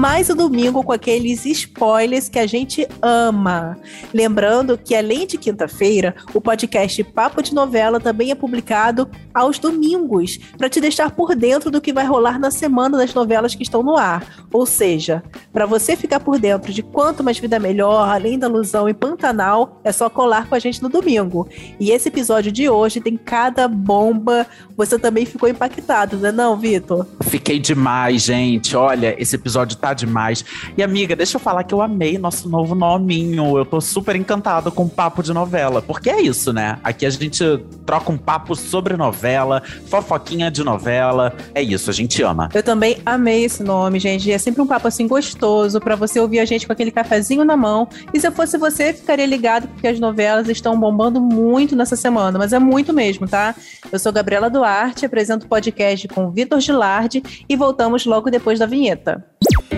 Mais o domingo com aqueles spoilers que a gente ama. Lembrando que, além de quinta-feira, o podcast Papo de Novela também é publicado aos domingos, para te deixar por dentro do que vai rolar na semana das novelas que estão no ar. Ou seja, para você ficar por dentro de quanto mais vida melhor, além da ilusão e Pantanal, é só colar com a gente no domingo. E esse episódio de hoje tem cada bomba. Você também ficou impactado, né, não, Vitor? Fiquei demais, gente. Olha, esse episódio tá demais. E amiga, deixa eu falar que eu amei nosso novo nominho. Eu tô super encantado com o papo de novela, porque é isso, né? Aqui a gente troca um papo sobre novela, fofoquinha de novela. É isso, a gente ama. Eu também amei esse nome, gente. É sempre um papo assim gostoso para você ouvir a gente com aquele cafezinho na mão. E se eu fosse você, ficaria ligado porque as novelas estão bombando muito nessa semana, mas é muito mesmo, tá? Eu sou Gabriela Duarte, apresento o podcast com Vitor Gilardi e voltamos logo depois da vinheta.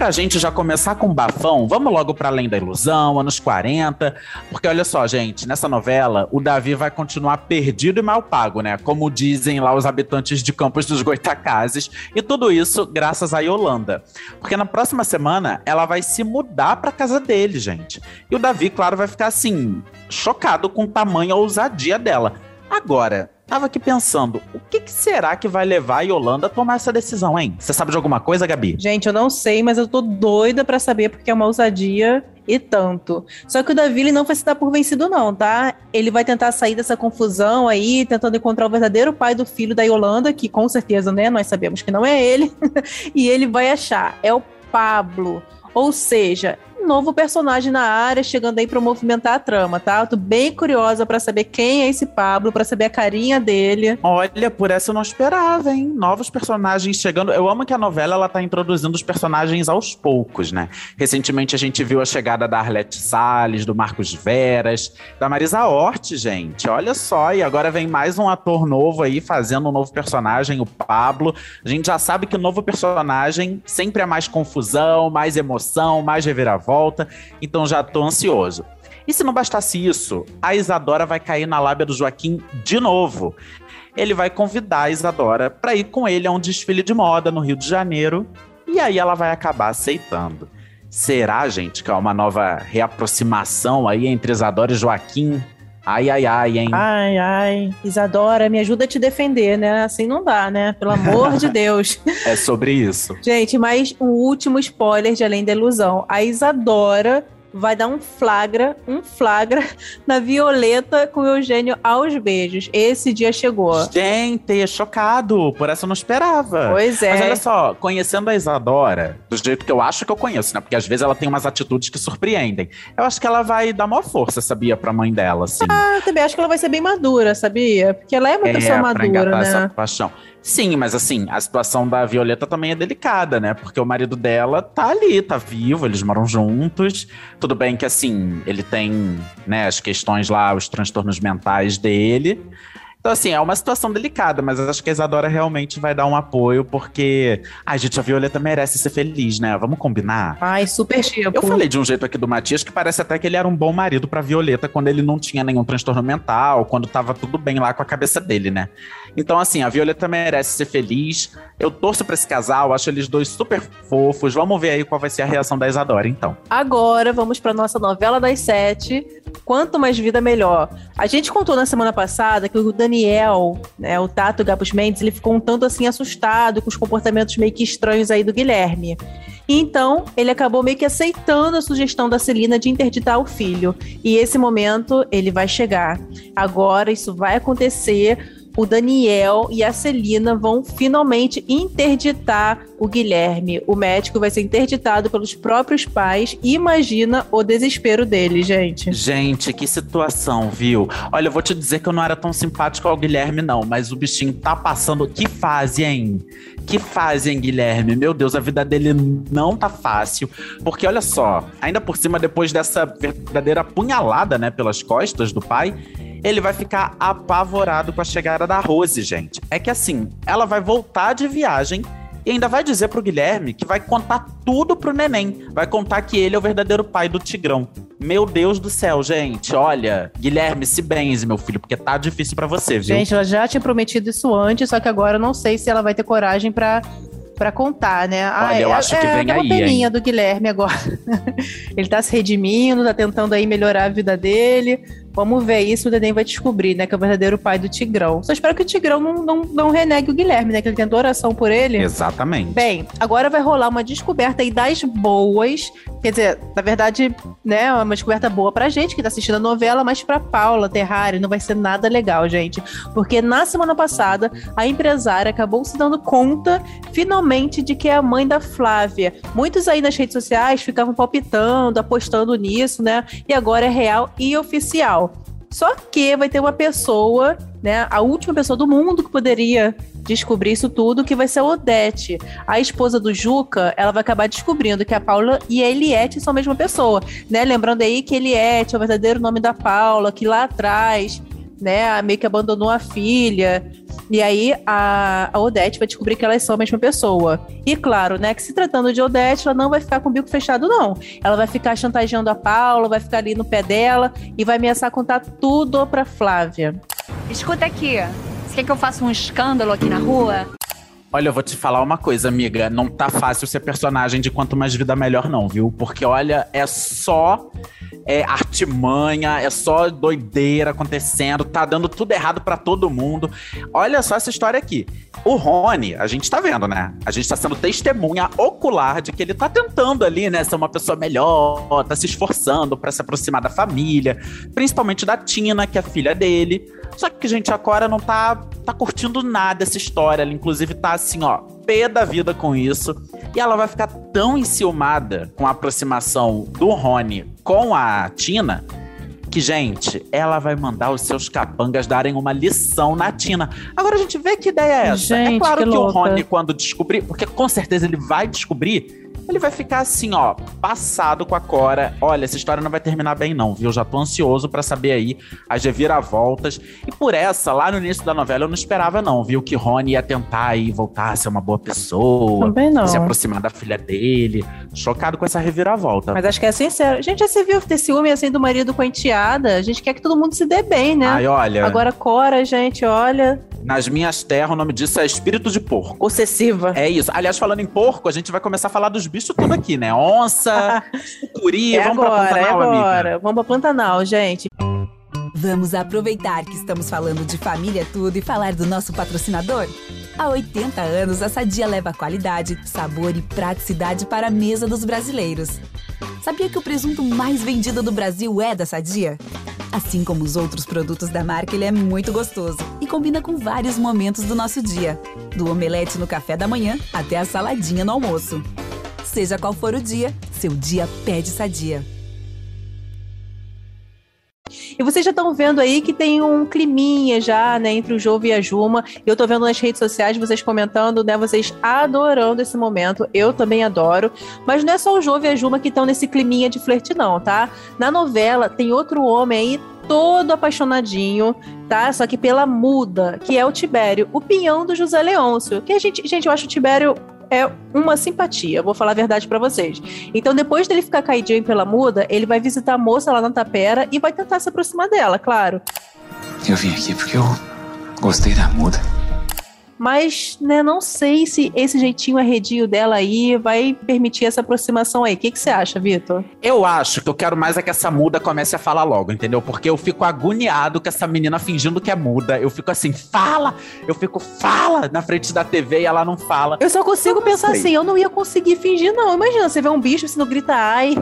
Pra gente já começar com bafão, vamos logo para além da ilusão, anos 40, porque olha só, gente, nessa novela o Davi vai continuar perdido e mal pago, né? Como dizem lá os habitantes de Campos dos Goitacazes, e tudo isso graças a Yolanda. Porque na próxima semana ela vai se mudar para casa dele, gente. E o Davi, claro, vai ficar assim, chocado com o tamanho ousadia dela. Agora, Tava aqui pensando, o que, que, será que vai levar a Yolanda a tomar essa decisão, hein? Você sabe de alguma coisa, Gabi? Gente, eu não sei, mas eu tô doida para saber porque é uma ousadia e tanto. Só que o Davi ele não vai se dar por vencido, não, tá? Ele vai tentar sair dessa confusão aí, tentando encontrar o verdadeiro pai do filho da Yolanda, que com certeza, né, nós sabemos que não é ele. e ele vai achar, é o Pablo. Ou seja, novo personagem na área chegando aí para movimentar a trama, tá? Eu tô bem curiosa para saber quem é esse Pablo, para saber a carinha dele. Olha, por essa eu não esperava, hein? Novos personagens chegando. Eu amo que a novela ela tá introduzindo os personagens aos poucos, né? Recentemente a gente viu a chegada da Arlete Salles, do Marcos Veras, da Marisa Hort, gente. Olha só, e agora vem mais um ator novo aí fazendo um novo personagem, o Pablo. A gente já sabe que o novo personagem sempre é mais confusão, mais emoção, mais reviravolta volta, então já tô ansioso. E se não bastasse isso, a Isadora vai cair na lábia do Joaquim de novo. Ele vai convidar a Isadora para ir com ele a um desfile de moda no Rio de Janeiro, e aí ela vai acabar aceitando. Será, gente, que é uma nova reaproximação aí entre Isadora e Joaquim? Ai, ai, ai, hein? Ai, ai. Isadora, me ajuda a te defender, né? Assim não dá, né? Pelo amor de Deus. É sobre isso. Gente, mas o último spoiler de Além da Ilusão. A Isadora vai dar um flagra, um flagra na Violeta com o Eugênio aos beijos. Esse dia chegou. Gente, chocado. Por essa eu não esperava. Pois é. Mas olha só, conhecendo a Isadora, do jeito que eu acho que eu conheço, né? Porque às vezes ela tem umas atitudes que surpreendem. Eu acho que ela vai dar maior força, sabia, pra mãe dela, assim. Ah, eu também acho que ela vai ser bem madura, sabia? Porque ela é uma é, pessoa madura, né? Essa paixão. Sim, mas assim, a situação da Violeta também é delicada, né? Porque o marido dela tá ali, tá vivo, eles moram juntos. Tudo bem que assim, ele tem, né, as questões lá, os transtornos mentais dele. Então, assim, é uma situação delicada, mas acho que a Isadora realmente vai dar um apoio, porque. Ai, gente, a Violeta merece ser feliz, né? Vamos combinar? Ai, super tipo. Eu falei de um jeito aqui do Matias que parece até que ele era um bom marido pra Violeta quando ele não tinha nenhum transtorno mental, quando tava tudo bem lá com a cabeça dele, né? Então, assim, a Violeta merece ser feliz. Eu torço pra esse casal, acho eles dois super fofos. Vamos ver aí qual vai ser a reação da Isadora, então. Agora, vamos pra nossa novela das sete. Quanto mais vida, melhor. A gente contou na semana passada que o Daniel, né, o Tato Gabus Mendes, ele ficou um tanto assim assustado com os comportamentos meio que estranhos aí do Guilherme. Então, ele acabou meio que aceitando a sugestão da Celina de interditar o filho. E esse momento, ele vai chegar. Agora, isso vai acontecer o Daniel e a Celina vão finalmente interditar o Guilherme. O médico vai ser interditado pelos próprios pais. Imagina o desespero dele, gente. Gente, que situação, viu? Olha, eu vou te dizer que eu não era tão simpático ao Guilherme, não, mas o bichinho tá passando. Que fase, hein? Que fase, hein, Guilherme? Meu Deus, a vida dele não tá fácil. Porque olha só, ainda por cima, depois dessa verdadeira punhalada, né, pelas costas do pai, ele vai ficar apavorado com a chegada da Rose, gente. É que assim, ela vai voltar de viagem e ainda vai dizer pro Guilherme que vai contar tudo pro neném. Vai contar que ele é o verdadeiro pai do Tigrão. Meu Deus do céu, gente. Olha, Guilherme, se benze, meu filho, porque tá difícil para você, viu? Gente, ela já tinha prometido isso antes, só que agora eu não sei se ela vai ter coragem para para contar, né? Olha, ah, eu é, acho que é, vem é aí, peninha do Guilherme agora. ele tá se redimindo, tá tentando aí melhorar a vida dele. Vamos ver isso, o Dedém vai descobrir, né? Que é o verdadeiro pai do Tigrão. Só espero que o Tigrão não, não, não renegue o Guilherme, né? Que ele tentou oração por ele. Exatamente. Bem, agora vai rolar uma descoberta aí das boas. Quer dizer, na verdade, né? É uma descoberta boa pra gente que tá assistindo a novela, mas pra Paula Terrari não vai ser nada legal, gente. Porque na semana passada, a empresária acabou se dando conta, finalmente, de que é a mãe da Flávia. Muitos aí nas redes sociais ficavam palpitando, apostando nisso, né? E agora é real e oficial. Só que vai ter uma pessoa, né, a última pessoa do mundo que poderia descobrir isso tudo, que vai ser a Odete. A esposa do Juca, ela vai acabar descobrindo que a Paula e a Eliette são a mesma pessoa, né? Lembrando aí que Eliette é o verdadeiro nome da Paula, que lá atrás né, meio que abandonou a filha. E aí a, a Odete vai descobrir que elas são a mesma pessoa. E claro, né, que se tratando de Odete, ela não vai ficar com o bico fechado, não. Ela vai ficar chantageando a Paula, vai ficar ali no pé dela e vai ameaçar contar tudo pra Flávia. Escuta aqui, você quer que eu faça um escândalo aqui na rua? Olha, eu vou te falar uma coisa, amiga. Não tá fácil ser personagem de quanto mais vida melhor, não, viu? Porque, olha, é só é artimanha, é só doideira acontecendo, tá dando tudo errado para todo mundo. Olha só essa história aqui. O Rony, a gente tá vendo, né? A gente tá sendo testemunha ocular de que ele tá tentando ali, né, ser uma pessoa melhor, tá se esforçando para se aproximar da família, principalmente da Tina, que é a filha dele. Só que, gente, a Cora não tá, tá curtindo nada essa história. Ela, inclusive, tá assim, ó, pé da vida com isso. E ela vai ficar tão enciumada com a aproximação do Rony com a Tina que, gente, ela vai mandar os seus capangas darem uma lição na Tina. Agora a gente vê que ideia é essa. É gente, é claro que, que o Rony, quando descobrir, porque com certeza ele vai descobrir ele vai ficar assim, ó, passado com a Cora. Olha, essa história não vai terminar bem, não, viu? Já tô ansioso para saber aí as reviravoltas. E por essa, lá no início da novela, eu não esperava, não, viu? Que Rony ia tentar aí voltar a ser uma boa pessoa. Também não. Se aproximar da filha dele. Chocado com essa reviravolta. Mas acho que é sincero. Gente, já se viu ter ciúme assim do marido com a enteada? A gente quer que todo mundo se dê bem, né? Ai, olha. Agora, Cora, gente, olha. Nas minhas terras, o nome disso é espírito de porco. Possessiva. É isso. Aliás, falando em porco, a gente vai começar a falar dos bichos tudo aqui, né? Onça, sucuri, é vamos agora, pra Pantanal, é agora. amiga. Vamos pra Pantanal, gente. Vamos aproveitar que estamos falando de família tudo e falar do nosso patrocinador? Há 80 anos, a Sadia leva qualidade, sabor e praticidade para a mesa dos brasileiros. Sabia que o presunto mais vendido do Brasil é da Sadia? Assim como os outros produtos da marca, ele é muito gostoso e combina com vários momentos do nosso dia, do omelete no café da manhã até a saladinha no almoço. Seja qual for o dia, seu dia pede Sadia. E vocês já estão vendo aí que tem um climinha já, né, entre o Jove e a Juma. Eu tô vendo nas redes sociais vocês comentando, né, vocês adorando esse momento. Eu também adoro. Mas não é só o Jove e a Juma que estão nesse climinha de flerte não, tá? Na novela tem outro homem aí todo apaixonadinho, tá? Só que pela muda, que é o Tibério, o pinhão do José Leôncio. Que a gente, gente, eu acho o Tibério é uma simpatia, vou falar a verdade para vocês. Então, depois dele ficar caidinho pela muda, ele vai visitar a moça lá na tapera e vai tentar se aproximar dela, claro. Eu vim aqui porque eu gostei da muda. Mas, né, não sei se esse jeitinho arredio dela aí vai permitir essa aproximação aí. O que, que você acha, Vitor? Eu acho que eu quero mais é que essa muda comece a falar logo, entendeu? Porque eu fico agoniado com essa menina fingindo que é muda. Eu fico assim, fala! Eu fico, fala! Na frente da TV e ela não fala. Eu só consigo eu pensar sei. assim, eu não ia conseguir fingir, não. Imagina, você vê um bicho, você não grita ai.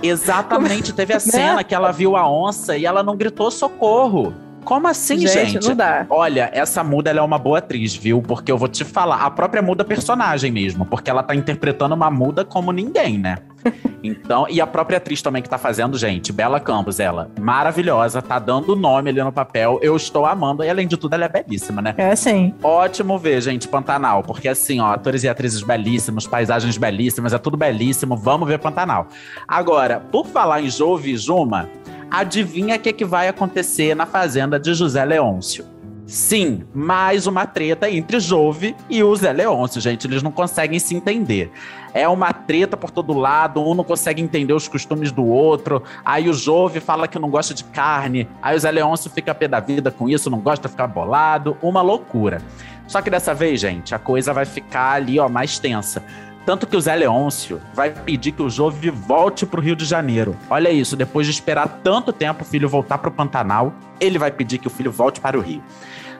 Exatamente. Teve a cena né? que ela viu a onça e ela não gritou socorro. Como assim, gente? Gente, não dá. Olha, essa muda ela é uma boa atriz, viu? Porque eu vou te falar, a própria muda é personagem mesmo, porque ela tá interpretando uma muda como ninguém, né? Então, e a própria atriz também que tá fazendo, gente, Bela Campos, ela, maravilhosa, tá dando nome ali no papel. Eu estou amando, e além de tudo, ela é belíssima, né? É sim. Ótimo ver, gente, Pantanal, porque assim, ó, atores e atrizes belíssimos, paisagens belíssimas, é tudo belíssimo. Vamos ver Pantanal. Agora, por falar em Jove e Juma, adivinha o que, que vai acontecer na fazenda de José Leôncio? Sim, mais uma treta entre Jove e o Zé Leôncio, gente. Eles não conseguem se entender. É uma treta por todo lado, um não consegue entender os costumes do outro. Aí o Jove fala que não gosta de carne. Aí o Zé Leôncio fica pé da vida com isso, não gosta de ficar bolado. Uma loucura. Só que dessa vez, gente, a coisa vai ficar ali, ó, mais tensa. Tanto que o Zé Leôncio vai pedir que o Jove volte pro Rio de Janeiro. Olha isso, depois de esperar tanto tempo o filho voltar pro Pantanal, ele vai pedir que o filho volte para o Rio.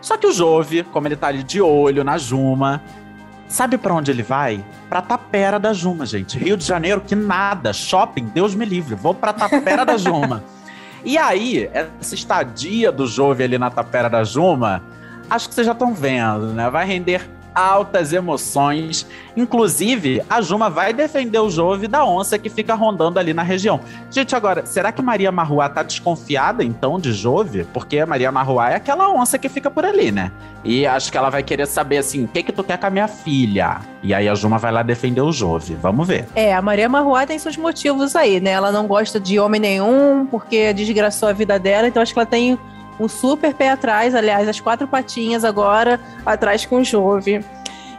Só que o Jove, como ele tá ali de olho na Juma, sabe para onde ele vai? Pra Tapera da Juma, gente. Rio de Janeiro, que nada. Shopping, Deus me livre. Vou pra Tapera da Juma. E aí, essa estadia do Jove ali na Tapera da Juma, acho que vocês já estão vendo, né? Vai render altas emoções. Inclusive, a Juma vai defender o Jove da onça que fica rondando ali na região. Gente, agora, será que Maria Marruá tá desconfiada então de Jove? Porque a Maria Marruá é aquela onça que fica por ali, né? E acho que ela vai querer saber assim: o que que tu quer com a minha filha? E aí a Juma vai lá defender o Jove. Vamos ver. É, a Maria Marruá tem seus motivos aí, né? Ela não gosta de homem nenhum, porque desgraçou a vida dela, então acho que ela tem um super pé atrás, aliás, as quatro patinhas agora atrás com o Jove.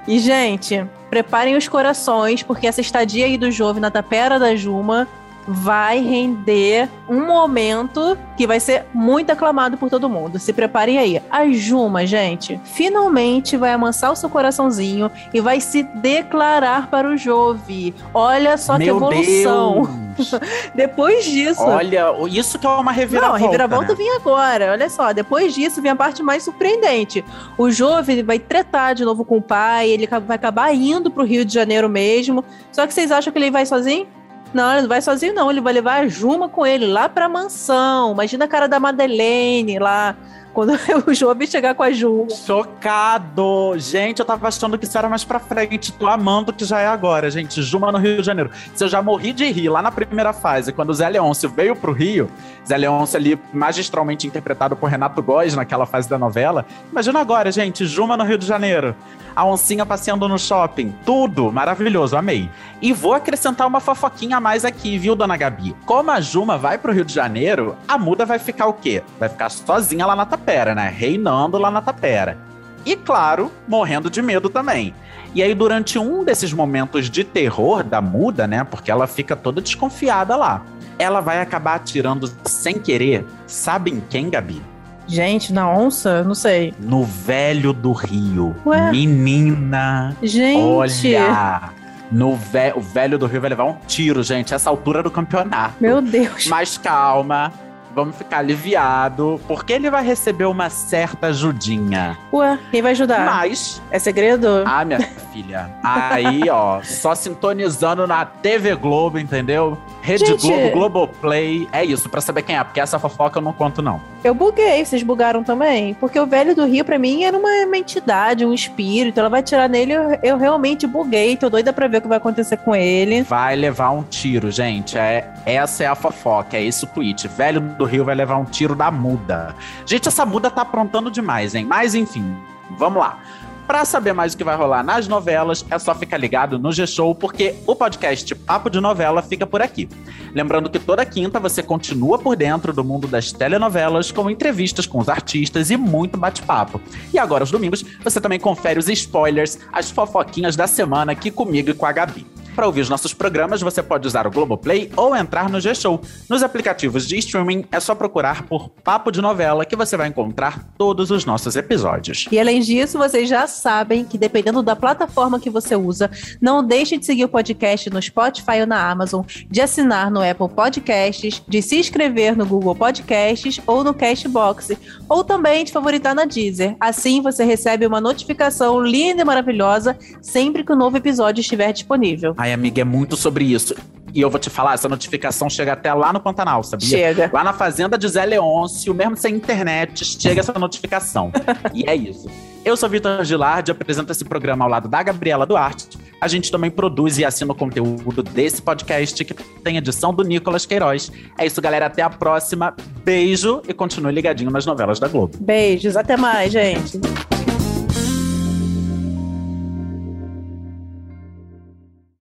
E, gente, preparem os corações, porque essa estadia aí do Jove na tapera da Juma vai render um momento que vai ser muito aclamado por todo mundo. Se preparem aí. A Juma, gente, finalmente vai amansar o seu coraçãozinho e vai se declarar para o Jove. Olha só Meu que evolução. Deus. Depois disso. Olha, isso que é uma reviravolta. Não, a reviravolta né? vem agora. Olha só, depois disso vem a parte mais surpreendente. O Jove vai tretar de novo com o pai, ele vai acabar indo pro Rio de Janeiro mesmo. Só que vocês acham que ele vai sozinho? Não, ele não vai sozinho, não. Ele vai levar a Juma com ele lá pra mansão. Imagina a cara da Madeleine lá, quando o Jove chegar com a Juma. Chocado! Gente, eu tava achando que isso era mais pra frente. Tô amando que já é agora, gente. Juma no Rio de Janeiro. Se eu já morri de rir lá na primeira fase, quando o Zé Leôncio veio pro Rio, Zé Leôncio ali magistralmente interpretado por Renato Góes naquela fase da novela. Imagina agora, gente, Juma no Rio de Janeiro. A oncinha passeando no shopping. Tudo maravilhoso, amei. E vou acrescentar uma fofoquinha a mais aqui, viu, dona Gabi? Como a Juma vai pro Rio de Janeiro, a muda vai ficar o quê? Vai ficar sozinha lá na tapera, né? Reinando lá na tapera. E claro, morrendo de medo também. E aí, durante um desses momentos de terror da muda, né? Porque ela fica toda desconfiada lá. Ela vai acabar atirando sem querer. Sabem quem, Gabi? Gente, na onça? Não sei. No velho do Rio. Ué? Menina. Gente. Olha. No ve o velho do Rio vai levar um tiro, gente. Essa altura do campeonato. Meu Deus. Mas calma. Vamos ficar aliviado, porque ele vai receber uma certa ajudinha. Ué, quem vai ajudar? Mas É segredo? ah, minha filha. Aí, ó, só sintonizando na TV Globo, entendeu? Rede Gente. Globo, Globoplay. É isso, pra saber quem é, porque essa fofoca eu não conto, não. Eu buguei, vocês bugaram também? Porque o velho do Rio, pra mim, era uma, uma entidade, um espírito. Ela vai tirar nele, eu, eu realmente buguei. Tô doida pra ver o que vai acontecer com ele. Vai levar um tiro, gente. É, essa é a fofoca, é esse o tweet. Velho do Rio vai levar um tiro da muda. Gente, essa muda tá aprontando demais, hein? Mas enfim, vamos lá. Pra saber mais o que vai rolar nas novelas, é só ficar ligado no G-Show, porque o podcast Papo de Novela fica por aqui. Lembrando que toda quinta você continua por dentro do mundo das telenovelas, com entrevistas com os artistas e muito bate-papo. E agora, aos domingos, você também confere os spoilers, as fofoquinhas da semana aqui comigo e com a Gabi. Para ouvir os nossos programas, você pode usar o Globoplay ou entrar no G-Show. Nos aplicativos de streaming, é só procurar por Papo de Novela que você vai encontrar todos os nossos episódios. E além disso, vocês já sabem que dependendo da plataforma que você usa, não deixe de seguir o podcast no Spotify ou na Amazon, de assinar no Apple Podcasts, de se inscrever no Google Podcasts ou no Castbox, ou também de favoritar na Deezer. Assim você recebe uma notificação linda e maravilhosa sempre que o novo episódio estiver disponível. Ai, amiga, é muito sobre isso. E eu vou te falar, essa notificação chega até lá no Pantanal, sabia? Chega. Lá na fazenda de Zé Leôncio, mesmo sem internet, chega essa notificação. e é isso. Eu sou Vitor Gilardi, apresento esse programa ao lado da Gabriela Duarte. A gente também produz e assina o conteúdo desse podcast, que tem edição do Nicolas Queiroz. É isso, galera. Até a próxima. Beijo e continue ligadinho nas novelas da Globo. Beijos, até mais, gente.